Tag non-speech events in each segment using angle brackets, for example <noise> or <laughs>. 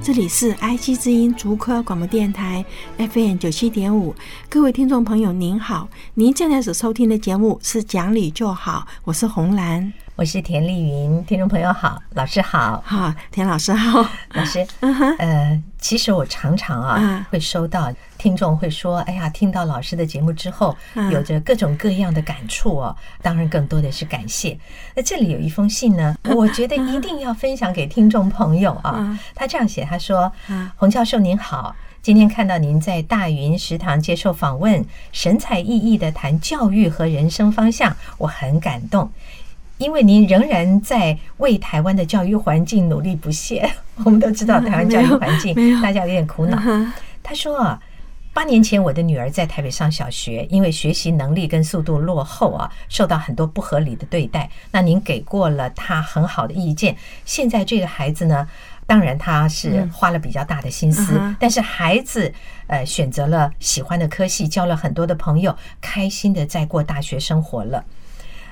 这里是 iG 之音竹科广播电台 FM 九七点五，各位听众朋友您好，您现在所收听的节目是《讲理就好》，我是红兰。我是田丽云，听众朋友好，老师好，好，田老师好，老师，嗯呃，其实我常常啊会收到听众会说，哎呀，听到老师的节目之后，有着各种各样的感触哦，当然更多的是感谢。那这里有一封信呢，<laughs> 我觉得一定要分享给听众朋友啊。他这样写，他说：“洪教授您好，今天看到您在大云食堂接受访问，神采奕奕的谈教育和人生方向，我很感动。”因为您仍然在为台湾的教育环境努力不懈，<laughs> 我们都知道台湾教育环境大家有点苦恼。他说啊，八年前我的女儿在台北上小学，因为学习能力跟速度落后啊，受到很多不合理的对待。那您给过了她很好的意见。现在这个孩子呢，当然他是花了比较大的心思，但是孩子呃选择了喜欢的科系，交了很多的朋友，开心的在过大学生活了。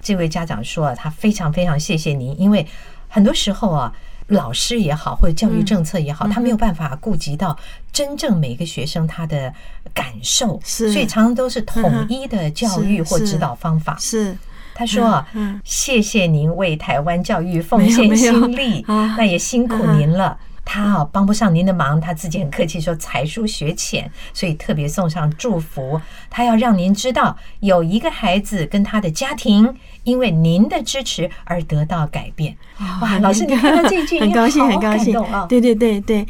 这位家长说：“他非常非常谢谢您，因为很多时候啊，老师也好，或者教育政策也好，他没有办法顾及到真正每一个学生他的感受，所以常常都是统一的教育或指导方法。”是。他说：“谢谢您为台湾教育奉献心力，那也辛苦您了。他啊帮不上您的忙，他自己很客气说才疏学浅，所以特别送上祝福。他要让您知道，有一个孩子跟他的家庭。”因为您的支持而得到改变，哇！老师，你看到这句，<laughs> 很高兴，很高兴。对对对对，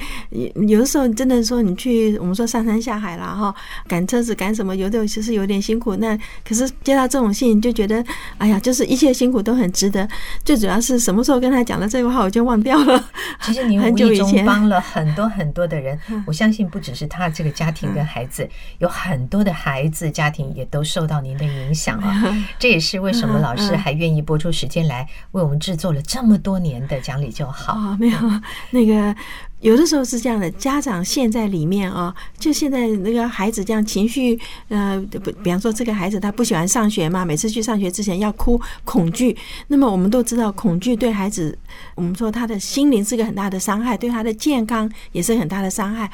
有的时候真的说你去，我们说上山下海了哈，赶车子赶什么，有的其实有点辛苦。那可是接到这种信，就觉得哎呀，就是一切辛苦都很值得。最主要是什么时候跟他讲了这个话，我就忘掉了。其实您无意中帮了很多很多的人，<laughs> 我相信不只是他这个家庭跟孩子，有很多的孩子家庭也都受到您的影响啊。<laughs> 这也是为什么老师。还愿意播出时间来为我们制作了这么多年的讲理就好。哦，没有那个。有的时候是这样的，家长陷在里面啊，就现在那个孩子这样情绪，呃，比比方说这个孩子他不喜欢上学嘛，每次去上学之前要哭，恐惧。那么我们都知道，恐惧对孩子，我们说他的心灵是个很大的伤害，对他的健康也是很大的伤害。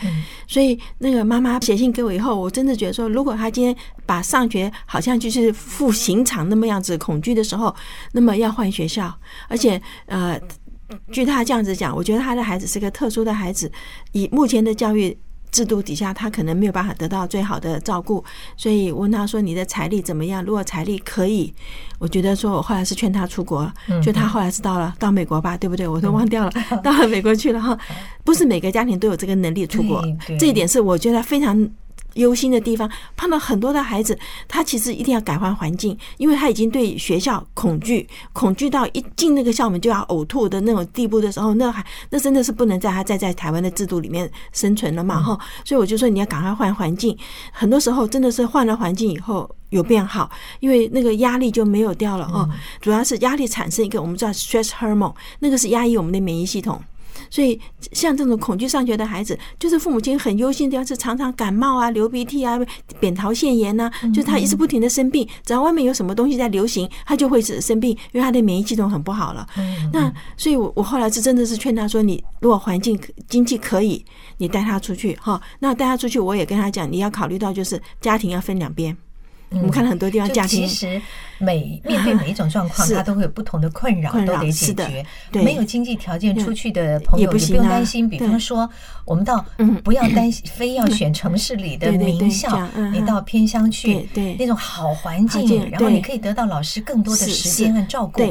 所以那个妈妈写信给我以后，我真的觉得说，如果他今天把上学好像就是赴刑场那么样子恐惧的时候，那么要换学校，而且呃。据他这样子讲，我觉得他的孩子是个特殊的孩子，以目前的教育制度底下，他可能没有办法得到最好的照顾。所以问他说：“你的财力怎么样？如果财力可以，我觉得说，我后来是劝他出国了。就他后来是到了到美国吧，对不对？我都忘掉了，<laughs> 到了美国去了哈。不是每个家庭都有这个能力出国，这一点是我觉得非常。”忧心的地方，碰到很多的孩子，他其实一定要改换环境，因为他已经对学校恐惧，恐惧到一进那个校门就要呕吐的那种地步的时候，那还那真的是不能在他再在台湾的制度里面生存了嘛？哈，所以我就说你要赶快换环境。很多时候真的是换了环境以后有变好，因为那个压力就没有掉了哦。主要是压力产生一个我们叫 stress hormone，那个是压抑我们的免疫系统。所以，像这种恐惧上学的孩子，就是父母亲很忧心的，要是常常感冒啊、流鼻涕啊、扁桃腺炎呐，就是他一直不停的生病。只要外面有什么东西在流行，他就会生病，因为他的免疫系统很不好了。那所以，我我后来是真的是劝他说：“你如果环境经济可以，你带他出去哈。那带他出去，我也跟他讲，你要考虑到就是家庭要分两边。”我们看了很多地方，家庭其实每 <laughs> 面对每一种状况，他都会有不同的困扰，都得解决。没有经济条件出去的朋友也不用担心。比方说，我们到不要担心，<laughs> 非要选城市里的名校，你到偏乡去，那种好环境，然后你可以得到老师更多的时间和照顾。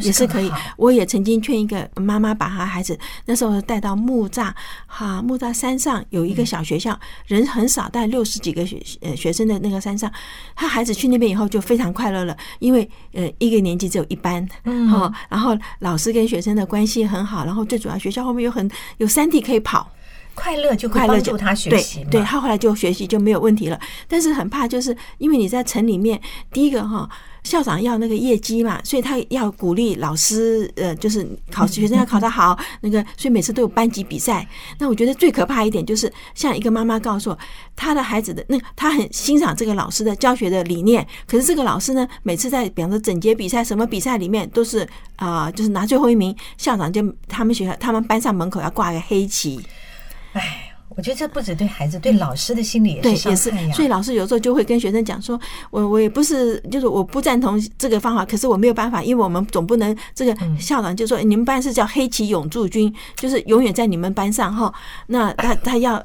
也是可以，我也曾经劝一个妈妈把她孩子那时候带到木栅哈木栅山上有一个小学校，人很少，带六十几个学呃学生的那个山上，他孩子去那边以后就非常快乐了，因为呃一个年级只有一班，哈，然后老师跟学生的关系很好，然后最主要学校后面有很有山地可以跑。快乐就快乐，就他学习，对，对他后来就学习就没有问题了。但是很怕，就是因为你在城里面，第一个哈。校长要那个业绩嘛，所以他要鼓励老师，呃，就是考学生要考得好，那个，所以每次都有班级比赛。那我觉得最可怕一点就是，像一个妈妈告诉我，她的孩子的那他很欣赏这个老师的教学的理念，可是这个老师呢，每次在比方说整洁比赛什么比赛里面，都是啊、呃，就是拿最后一名，校长就他们学校他们班上门口要挂个黑旗，哎。我觉得这不止对孩子，对老师的心理也是伤害呀。所以老师有时候就会跟学生讲说：“我我也不是，就是我不赞同这个方法，可是我没有办法，因为我们总不能这个校长就说你们班是叫黑旗永驻军，就是永远在你们班上哈。那他他要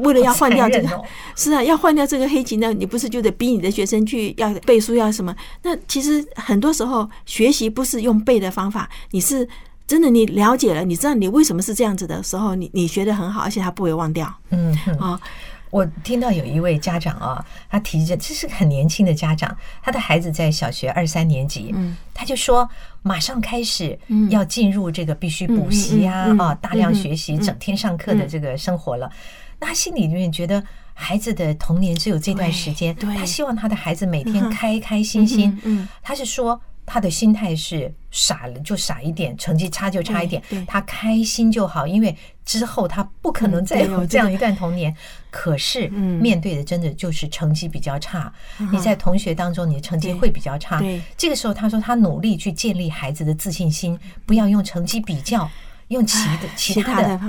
为了要换掉这个，<laughs> 是啊，要换掉这个黑旗呢，你不是就得逼你的学生去要背书要什么？那其实很多时候学习不是用背的方法，你是。”真的，你了解了，你知道你为什么是这样子的时候，你你学的很好，而且他不会忘掉。嗯啊，我听到有一位家长啊，他提着，这是个很年轻的家长，他的孩子在小学二三年级，嗯，他就说马上开始要进入这个必须补习啊啊，大量学习，整天上课的这个生活了。那他心里面觉得孩子的童年只有这段时间，他希望他的孩子每天开开心心。嗯，他是说。他的心态是傻了就傻一点，成绩差就差一点，他开心就好，因为之后他不可能再有这样一段童年。可是面对的真的就是成绩比较差，你在同学当中你的成绩会比较差。这个时候他说他努力去建立孩子的自信心，不要用成绩比较。用其的其他的，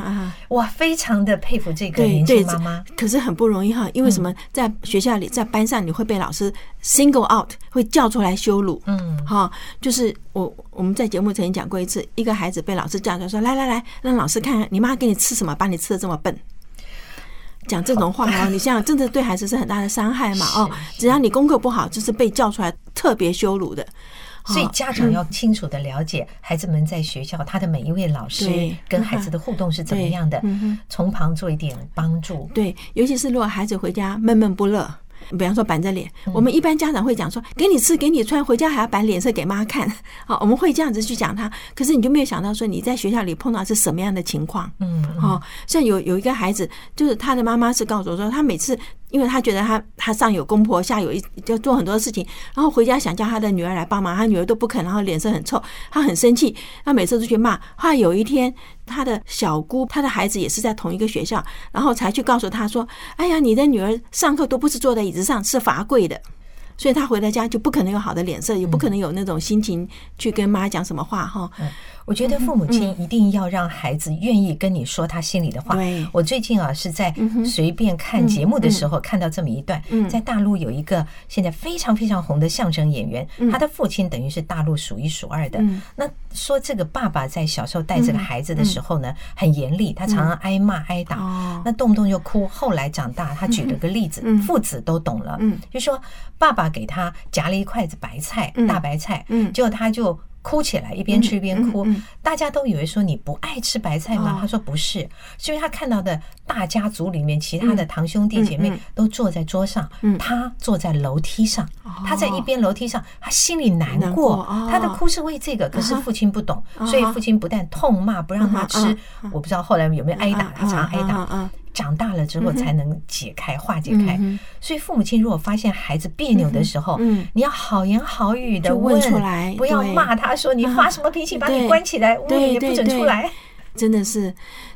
我，非常的佩服这个年轻妈妈。可是很不容易哈，因为什么？在学校里，在班上，你会被老师 single out，会叫出来羞辱。嗯，哈，就是我我们在节目曾经讲过一次，一个孩子被老师叫出来说：“来来来，让老师看看你妈给你吃什么，把你吃的这么笨。”讲这种话哦，<laughs> 你想想，真的对孩子是很大的伤害嘛？哦，只要你功课不好，就是被叫出来特别羞辱的。所以家长要清楚的了解孩子们在学校他的每一位老师跟孩子的互动是怎么样的，从旁做一点帮助。对，尤其是如果孩子回家闷闷不乐。比方说板着脸，我们一般家长会讲说，给你吃给你穿，回家还要摆脸色给妈看。<laughs> 好，我们会这样子去讲他。可是你就没有想到说，你在学校里碰到是什么样的情况？嗯，好，像有有一个孩子，就是他的妈妈是告诉我说，他每次因为他觉得他他上有公婆，下有一就做很多事情，然后回家想叫他的女儿来帮忙，他女儿都不肯，然后脸色很臭，他很生气，他每次都去骂。后来有一天。他的小姑，他的孩子也是在同一个学校，然后才去告诉他说：“哎呀，你的女儿上课都不是坐在椅子上，是罚跪的。”所以他回到家就不可能有好的脸色，也不可能有那种心情去跟妈讲什么话哈。我觉得父母亲一定要让孩子愿意跟你说他心里的话。我最近啊是在随便看节目的时候看到这么一段，在大陆有一个现在非常非常红的相声演员，他的父亲等于是大陆数一数二的。那说这个爸爸在小时候带这个孩子的时候呢，很严厉，他常常挨骂挨打，那动不动就哭。后来长大，他举了个例子，父子都懂了，就说爸爸给他夹了一筷子白菜，大白菜，结果他就。哭起来，一边吃一边哭，大家都以为说你不爱吃白菜吗？他说不是，是因为他看到的大家族里面其他的堂兄弟姐妹都坐在桌上，他坐在楼梯上，他在一边楼梯上，他心里难过，他的哭是为这个，可是父亲不懂，所以父亲不但痛骂不让他吃，我不知道后来有没有挨打，他常挨打。长大了之后才能解开、化解开，所以父母亲如果发现孩子别扭的时候，你要好言好语的问出来，不要骂他说你发什么脾气，把你关起来，屋里也不准出来，真的是。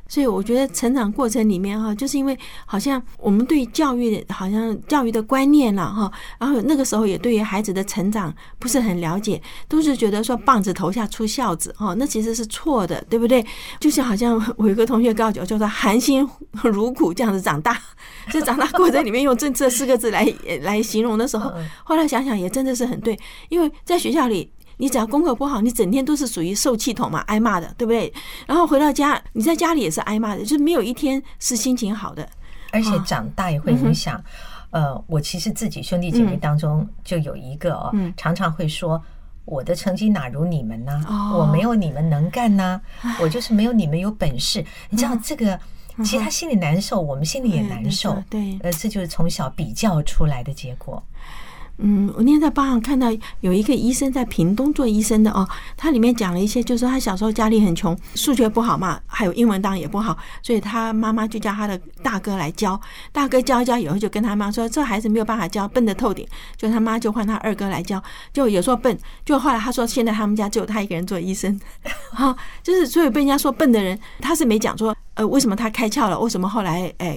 所以我觉得成长过程里面哈，就是因为好像我们对教育好像教育的观念了哈，然后那个时候也对于孩子的成长不是很了解，都是觉得说棒子头下出孝子哈，那其实是错的，对不对？就是好像我有个同学告诉我，叫做含辛茹苦这样子长大，<laughs> 就长大过程里面用这这四个字来来形容的时候，后来想想也真的是很对，因为在学校里。你只要功课不好，你整天都是属于受气筒嘛，挨骂的，对不对？然后回到家，你在家里也是挨骂的，就是没有一天是心情好的。而且长大也会影响。呃，我其实自己兄弟姐妹当中就有一个哦，常常会说我的成绩哪如你们呢？我没有你们能干呢，我就是没有你们有本事。你知道这个，其实他心里难受，我们心里也难受。对，呃，这就是从小比较出来的结果。嗯，嗯我那天在报上看到有一个医生在屏东做医生的哦，他里面讲了一些，就是他小时候家里很穷，数学不好嘛，还有英文当然也不好，所以他妈妈就叫他的大哥来教，大哥教一教以后就跟他妈说，这孩子没有办法教，笨的透顶，就他妈就换他二哥来教，就有时候笨，就后来他说现在他们家只有他一个人做医生，<laughs> 哈，就是所以被人家说笨的人，他是没讲说。呃，为什么他开窍了？为什么后来呃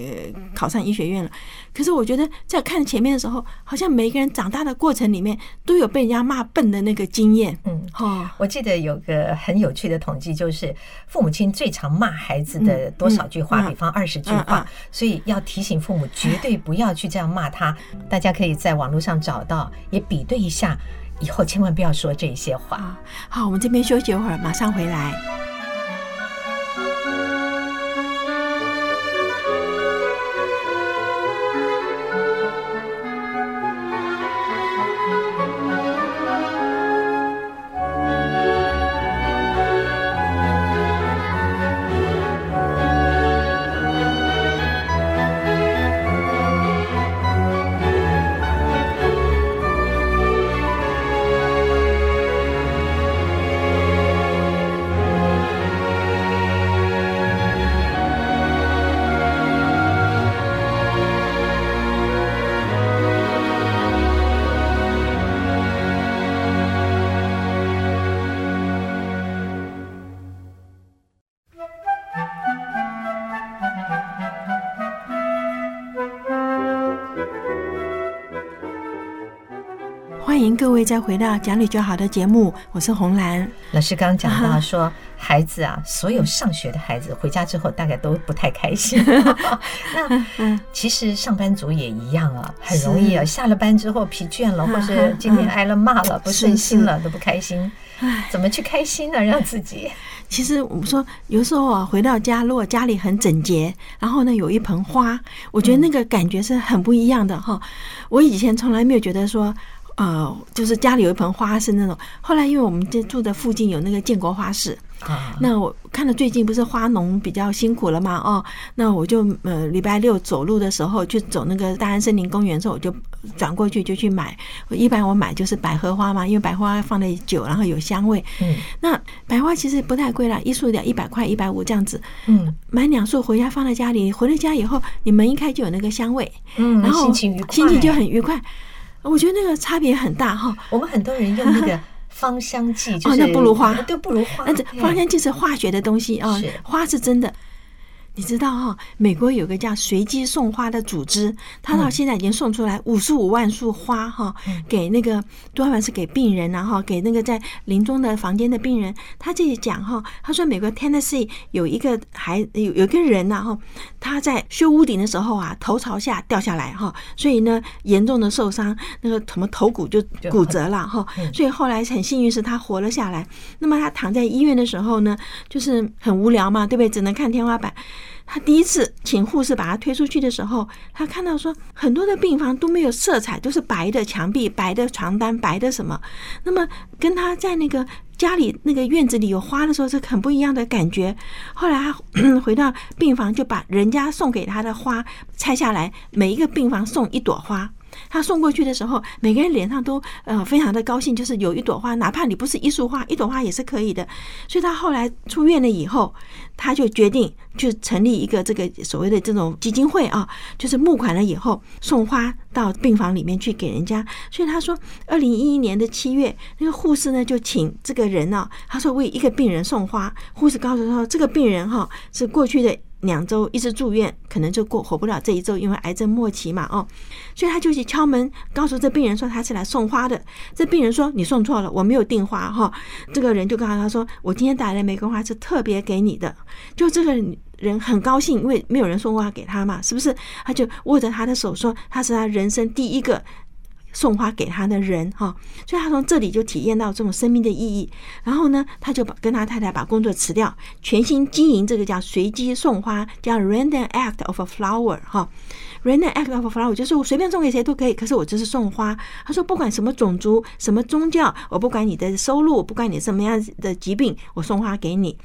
考上医学院了？可是我觉得在看前面的时候，好像每一个人长大的过程里面都有被人家骂笨的那个经验。嗯，哦，我记得有个很有趣的统计，就是父母亲最常骂孩子的多少句话，比方二十句话，所以要提醒父母绝对不要去这样骂他。大家可以在网络上找到，也比对一下，以后千万不要说这些话。好，我们这边休息一会儿，马上回来。位再回到讲理就好的节目，我是红兰老师。刚刚讲到说，孩子啊，所有上学的孩子回家之后大概都不太开心。<laughs> <laughs> 那其实上班族也一样啊，很容易啊，下了班之后疲倦了，或是今天挨了骂了，不顺心了，都不开心。怎么去开心呢？让自己。其实我们说，有时候啊，回到家，如果家里很整洁，然后呢有一盆花，我觉得那个感觉是很不一样的哈。我以前从来没有觉得说。呃，就是家里有一盆花是那种。后来因为我们这住的附近有那个建国花市啊，那我看到最近不是花农比较辛苦了嘛，哦，那我就呃礼拜六走路的时候去走那个大安森林公园的时候，我就转过去就去买。一般我买就是百合花嘛，因为百合花放的久，然后有香味。嗯，那百合花其实不太贵啦，一束得一百块、一百五这样子。嗯，买两束回家放在家里，回了家以后，你门一开就有那个香味。嗯，然后心情愉快，心情就很愉快。我觉得那个差别很大哈。我们很多人用那个 <laughs> 芳香剂，就是那不如花，对不如花。那这芳香剂是化学的东西啊，花是真的。你知道哈，美国有个叫随机送花的组织，他到现在已经送出来五十五万束花哈，给那个多半是给病人然后给那个在临终的房间的病人。他自己讲哈，他说美国 Tennessee 有一个孩有有一个人呐哈，他在修屋顶的时候啊，头朝下掉下来哈，所以呢严重的受伤，那个什么头骨就骨折了哈，所以后来很幸运是他活了下来。那么他躺在医院的时候呢，就是很无聊嘛，对不对？只能看天花板。他第一次请护士把他推出去的时候，他看到说很多的病房都没有色彩，都是白的墙壁、白的床单、白的什么。那么跟他在那个家里那个院子里有花的时候是很不一样的感觉。后来他回到病房，就把人家送给他的花拆下来，每一个病房送一朵花。他送过去的时候，每个人脸上都呃非常的高兴，就是有一朵花，哪怕你不是一束花，一朵花也是可以的。所以他后来出院了以后，他就决定就成立一个这个所谓的这种基金会啊，就是募款了以后送花到病房里面去给人家。所以他说，二零一一年的七月，那个护士呢就请这个人呢，他说为一个病人送花，护士告诉他说，这个病人哈是过去的。两周一直住院，可能就过活不了这一周，因为癌症末期嘛，哦，所以他就去敲门，告诉这病人说他是来送花的。这病人说你送错了，我没有订花哈。这个人就告诉他说，我今天带来玫瑰花是特别给你的。就这个人很高兴，因为没有人送花给他嘛，是不是？他就握着他的手说，他是他人生第一个。送花给他的人哈，所以他从这里就体验到这种生命的意义。然后呢，他就把跟他太太把工作辞掉，全心经营这个叫随机送花，叫 Random Act of a Flower 哈。Random Act of a Flower 就是我随便送给谁都可以，可是我就是送花。他说不管什么种族、什么宗教，我不管你的收入，不管你什么样的疾病，我送花给你。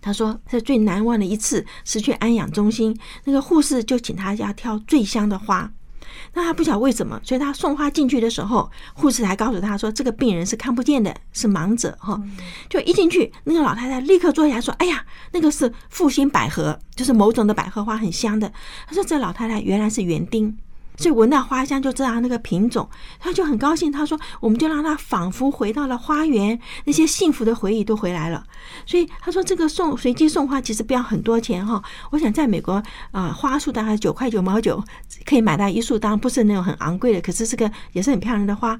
他说是最难忘的一次是去安养中心，那个护士就请他要挑最香的花。那他不晓得为什么，所以他送花进去的时候，护士还告诉他说，这个病人是看不见的，是盲者哈。就一进去，那个老太太立刻坐下来说：“哎呀，那个是复兴百合，就是某种的百合花，很香的。”他说：“这老太太原来是园丁。”所以闻到花香就知道那个品种，他就很高兴。他说：“我们就让他仿佛回到了花园，那些幸福的回忆都回来了。”所以他说：“这个送随机送花其实不要很多钱哈。我想在美国啊，花束大概九块九毛九可以买到一束，当然不是那种很昂贵的，可是这个也是很漂亮的花。”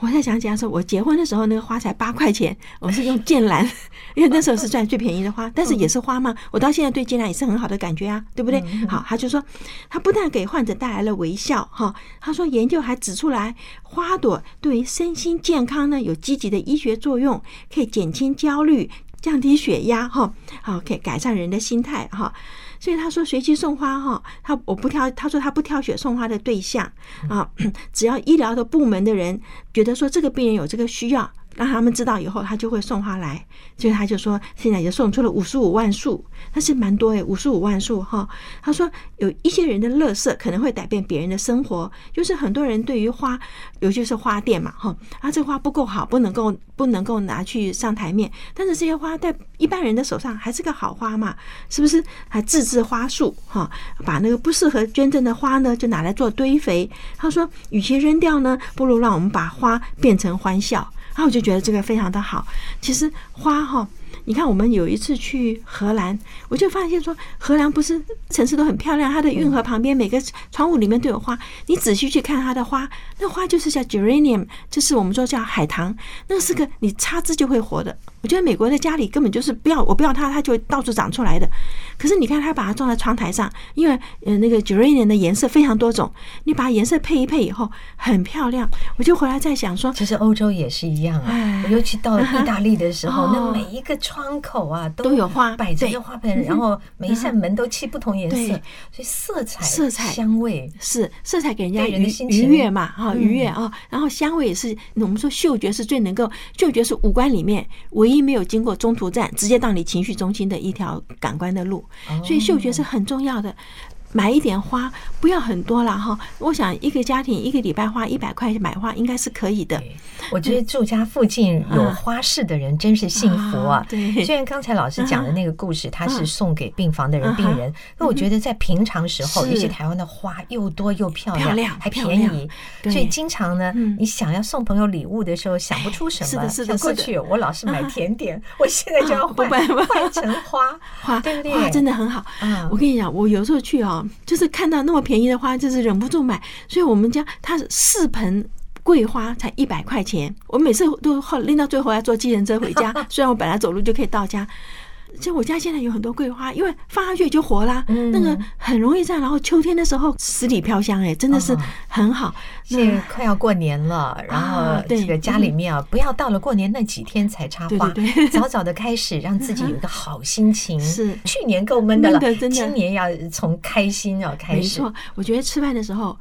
我在想起来说，我结婚的时候那个花才八块钱，<laughs> 我是用剑兰，<laughs> 因为那时候是赚最便宜的花，但是也是花嘛。我到现在对剑兰也是很好的感觉啊，对不对？好，他就说，他不但给患者带来了微笑，哈，他说研究还指出来，花朵对于身心健康呢有积极的医学作用，可以减轻焦虑、降低血压，哈，好，可以改善人的心态，哈。所以他说随机送花哈，他我不挑，他说他不挑选送花的对象啊，<clears throat> 只要医疗的部门的人觉得说这个病人有这个需要。让他们知道以后，他就会送花来。所以他就说，现在也送出了五十五万束，那是蛮多诶，五十五万束哈。他说，有一些人的乐色可能会改变别人的生活，就是很多人对于花，尤其是花店嘛哈，啊，这花不够好，不能够不能够拿去上台面。但是这些花在一般人的手上还是个好花嘛，是不是？还自制花束哈，把那个不适合捐赠的花呢，就拿来做堆肥。他说，与其扔掉呢，不如让我们把花变成欢笑。然后我就觉得这个非常的好。其实花哈，你看我们有一次去荷兰，我就发现说，荷兰不是城市都很漂亮，它的运河旁边每个窗户里面都有花。你仔细去看它的花，那花就是叫 geranium，就是我们说叫海棠，那是个你插枝就会活的。我觉得美国的家里根本就是不要，我不要它，它就到处长出来的。可是你看，它把它装在窗台上，因为呃那个 geranium 的颜色非常多种，你把颜色配一配以后很漂亮。我就回来在想说，其实欧洲也是一样啊，尤其到意大利的时候，<laughs> 那每一个窗口啊都有花，摆着花盆，然后每一扇门都漆不同颜色，所以色彩、色彩、香味。是色彩给人家愉愉悦嘛，哈愉悦啊，然后香味也是我们说嗅觉是最能够，嗅觉是五官里面唯一没有经过中途站，直接到你情绪中心的一条感官的路，所以嗅觉是很重要的。买一点花，不要很多了哈。我想一个家庭一个礼拜花一百块买花应该是可以的。我觉得住家附近有花市的人真是幸福啊。对，虽然刚才老师讲的那个故事，他是送给病房的人病人，那我觉得在平常时候，尤其台湾的花又多又漂亮，还便宜，所以经常呢，你想要送朋友礼物的时候想不出什么。是的，是的。过去我老是买甜点，我现在就要换换成花 <laughs> 花，对不对？花真的很好。我跟你讲，我有时候去就是看到那么便宜的花，就是忍不住买。所以我们家它四盆桂花才一百块钱，我每次都后拎到最后要坐计程车回家。<laughs> 虽然我本来走路就可以到家。就我家现在有很多桂花，因为放上去就活啦。那个很容易这样，然后秋天的时候十里飘香，哎，真的是很好。现在快要过年了，然后这个家里面啊，不要到了过年那几天才插花，<laughs> <laughs> 早早的开始，让自己有一个好心情。是去年够闷的了，今年要从开心要开始。没错，我觉得吃饭的时候。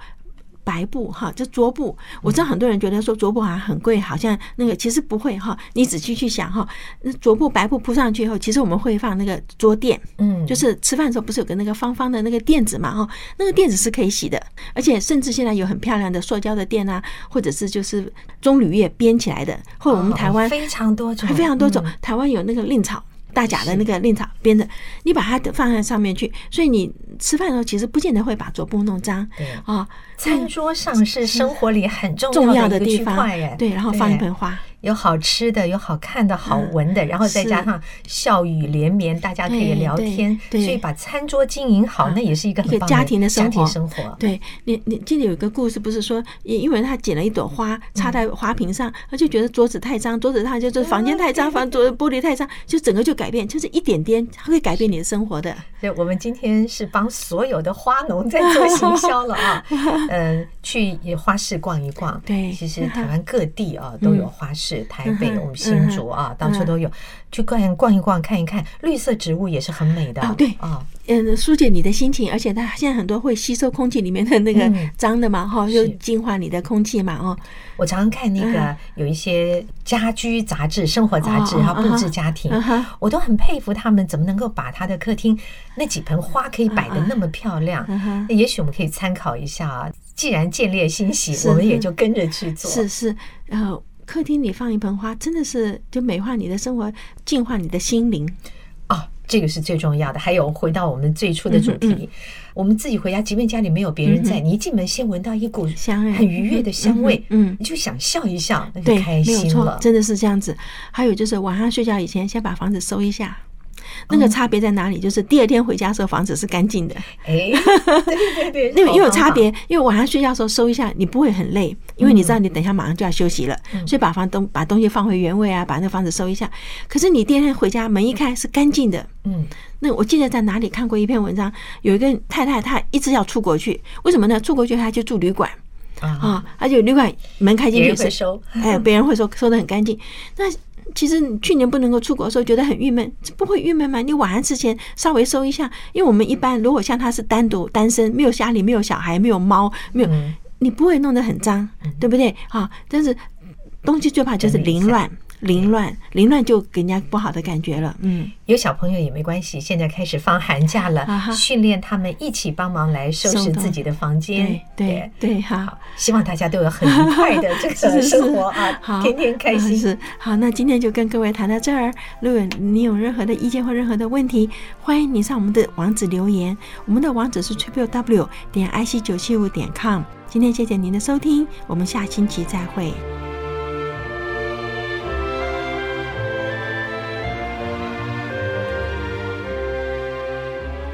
白布哈，这桌布，我知道很多人觉得说桌布好像很贵，好像那个其实不会哈。你仔细去想哈，那桌布白布铺上去以后，其实我们会放那个桌垫，嗯，就是吃饭的时候不是有个那个方方的那个垫子嘛哈，那个垫子是可以洗的，而且甚至现在有很漂亮的塑胶的垫啊，或者是就是棕榈叶编起来的，或者我们台湾非常多种，非常多种，台湾有那个蔺草。大甲的那个蔺草编的，你把它放在上面去，所以你吃饭的时候其实不见得会把桌布弄脏。对啊，餐桌上是生活里很重要的地方，对，然后放一盆花。有好吃的，有好看的，好闻的，然后再加上笑语连绵，大家可以聊天，所以把餐桌经营好，那也是一个很棒的家庭的生活。生活，对你，你记得有一个故事，不是说，因因为他捡了一朵花插在花瓶上，他就觉得桌子太脏，桌子上就是房间太脏，<laughs> 房桌玻璃太脏，就整个就改变，就是一点点会改变你的生活的。对我们今天是帮所有的花农在做行销了啊，<laughs> 嗯，去花市逛一逛。对，其实台湾各地啊都有花市。是台北，我们新竹啊，到处都有，去逛逛一逛，看一看，绿色植物也是很美的。对啊，嗯，疏解你的心情，而且它现在很多会吸收空气里面的那个脏的嘛，哈，就净化你的空气嘛，哦。我常常看那个有一些家居杂志、生活杂志，然后布置家庭，我都很佩服他们怎么能够把他的客厅那几盆花可以摆的那么漂亮。那也许我们可以参考一下啊。既然见猎心喜，我们也就跟着去做。是是，然后客厅里放一盆花，真的是就美化你的生活，净化你的心灵。哦，这个是最重要的。还有回到我们最初的主题，嗯嗯、我们自己回家，即便家里没有别人在，嗯、你一进门先闻到一股香很愉悦的香味，嗯，嗯你就想笑一笑，那就开心了。真的是这样子。还有就是晚上睡觉以前，先把房子收一下。那个差别在哪里？就是第二天回家的时候，房子是干净的。哎，对 <laughs> 对对，因为因为有差别，因为晚上睡觉的时候收一下，你不会很累，因为你知道你等一下马上就要休息了，所以把房东把东西放回原位啊，把那个房子收一下。可是你第二天回家门一开是干净的。嗯，那我记得在哪里看过一篇文章，有一个太太她一直要出国去，为什么呢？出国去她就住旅馆啊，而且旅馆门开进去是收，哎，别人会说收的很干净。那其实你去年不能够出国的时候，觉得很郁闷，不会郁闷吗？你晚上之前稍微收一下，因为我们一般如果像他是单独单身，没有家里没有小孩，没有猫，没有，你不会弄得很脏，对不对？啊，但是东西最怕就是凌乱。凌乱，凌乱就给人家不好的感觉了。嗯，有小朋友也没关系，现在开始放寒假了，训练他们一起帮忙来收拾自己的房间。对对，好，希望大家都有很愉快的 <laughs> 这个生活啊，好，天天开心。是好，那今天就跟各位谈到这儿。如果你有任何的意见或任何的问题，欢迎你上我们的网址留言。我们的网址是 triple w 点 i c 九七五点 com。今天谢谢您的收听，我们下星期再会。